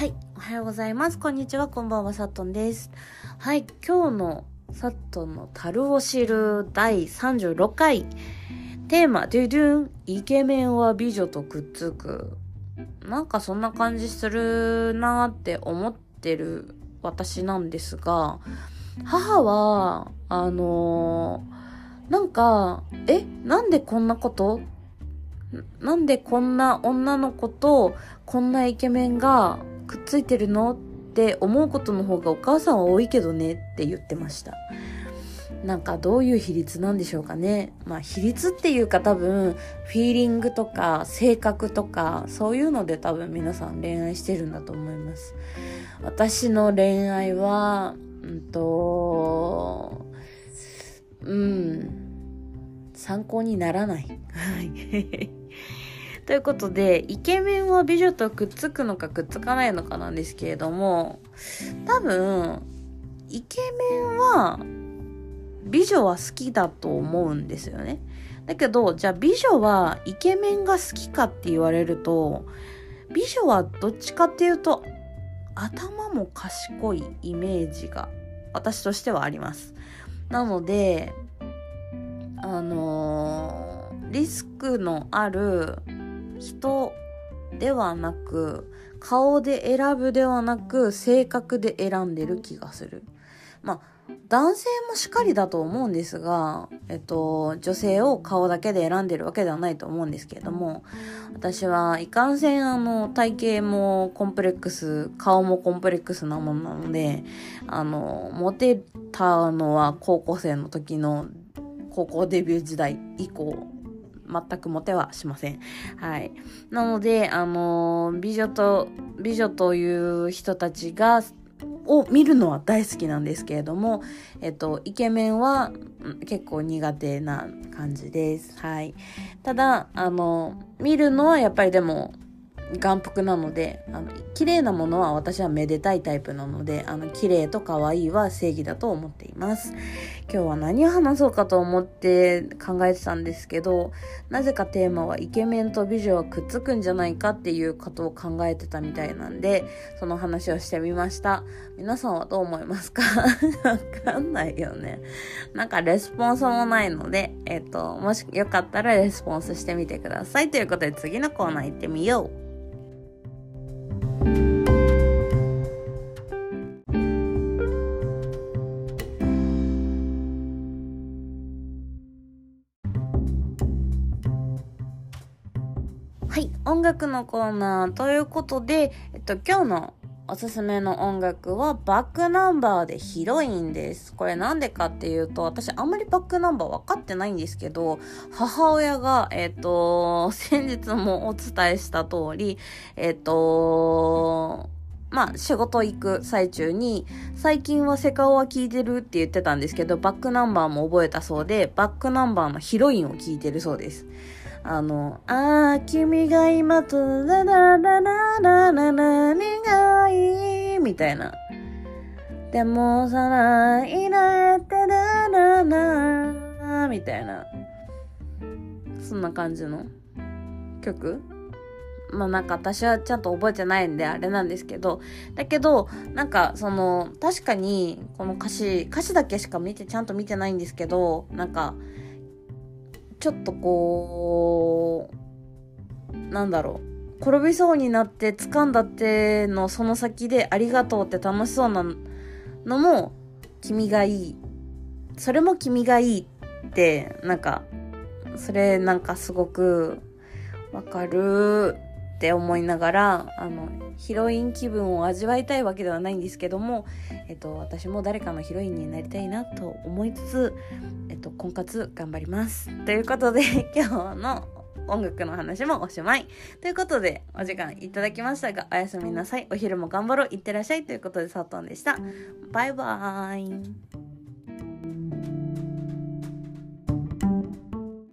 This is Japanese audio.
はい、おはようございます。こんにちは、こんばんは、さっとんです。はい、今日のさっとんの樽を知る第36回。テーマ、ドゥドゥン、イケメンは美女とくっつく。なんかそんな感じするなーって思ってる私なんですが、母は、あのーなんか、え、なんでこんなこと？なんでこんな女の子とこんなイケメンがくっついてるの？って思うことの方がお母さんは多いけどねって言ってました。なんかどういう比率なんでしょうかね。まあ比率っていうか多分フィーリングとか性格とかそういうので多分皆さん恋愛してるんだと思います。私の恋愛は、うんと、うん、参考にならない。はい。ということで、イケメンは美女とくっつくのかくっつかないのかなんですけれども、多分、イケメンは美女は好きだと思うんですよね。だけど、じゃあ美女はイケメンが好きかって言われると、美女はどっちかっていうと、頭も賢いイメージが私としてはあります。なので、あのーリスクのある人ではなく、顔で選ぶではなく、性格で選んでる気がする。まあ、男性もしっかりだと思うんですが、えっと、女性を顔だけで選んでるわけではないと思うんですけれども、私はいかんせんあの、体型もコンプレックス、顔もコンプレックスなものなので、あの、モテたのは高校生の時の高校デビュー時代以降、全くモテはしません。はい。なので、あの美女と、美女という人たちが、を見るのは大好きなんですけれども、えっと、イケメンは結構苦手な感じです。はい。ただ、あの、見るのはやっぱりでも、眼福なので、あの、綺麗なものは私はめでたいタイプなので、あの、綺麗と可愛いは正義だと思っています。今日は何を話そうかと思って考えてたんですけど、なぜかテーマはイケメンと美女はくっつくんじゃないかっていうことを考えてたみたいなんで、その話をしてみました。皆さんはどう思いますか？わかんないよね。なんかレスポンスもないので、えっ、と、もしよかったらレスポンスしてみてください。ということで次のコーナー行ってみよう。はい、音楽のコーナーということで、えっと、今日のおすすめの音楽はバックナンバーでヒロインです。これなんでかっていうと、私あんまりバックナンバー分かってないんですけど、母親が、えっと、先日もお伝えした通り、えっと、まあ、仕事行く最中に、最近はセカオワ聞いてるって言ってたんですけど、バックナンバーも覚えたそうで、バックナンバーのヒロインを聞いてるそうです。あの、ああ、君が今と、ララララララ何がいい？みたいな。でも、さらいなってラララみたいな。そんな感じの曲まあなんか私はちゃんと覚えてないんであれなんですけど、だけど、なんかその、確かにこの歌詞、歌詞だけしか見て、ちゃんと見てないんですけど、なんか、ちょっとこう、なんだろう。転びそうになって掴んだってのその先でありがとうって楽しそうなのも君がいい。それも君がいいって、なんか、それなんかすごくわかるって思いながら、あの、ヒロイン気分を味わいたいわけではないんですけども、えっと、私も誰かのヒロインになりたいなと思いつつ、えっと、婚活頑張ります。ということで、今日の音楽の話もおしまい。ということで、お時間いただきましたが、おやすみなさい。お昼も頑張ろう。いってらっしゃい。ということで、佐藤でした。バイバーイ。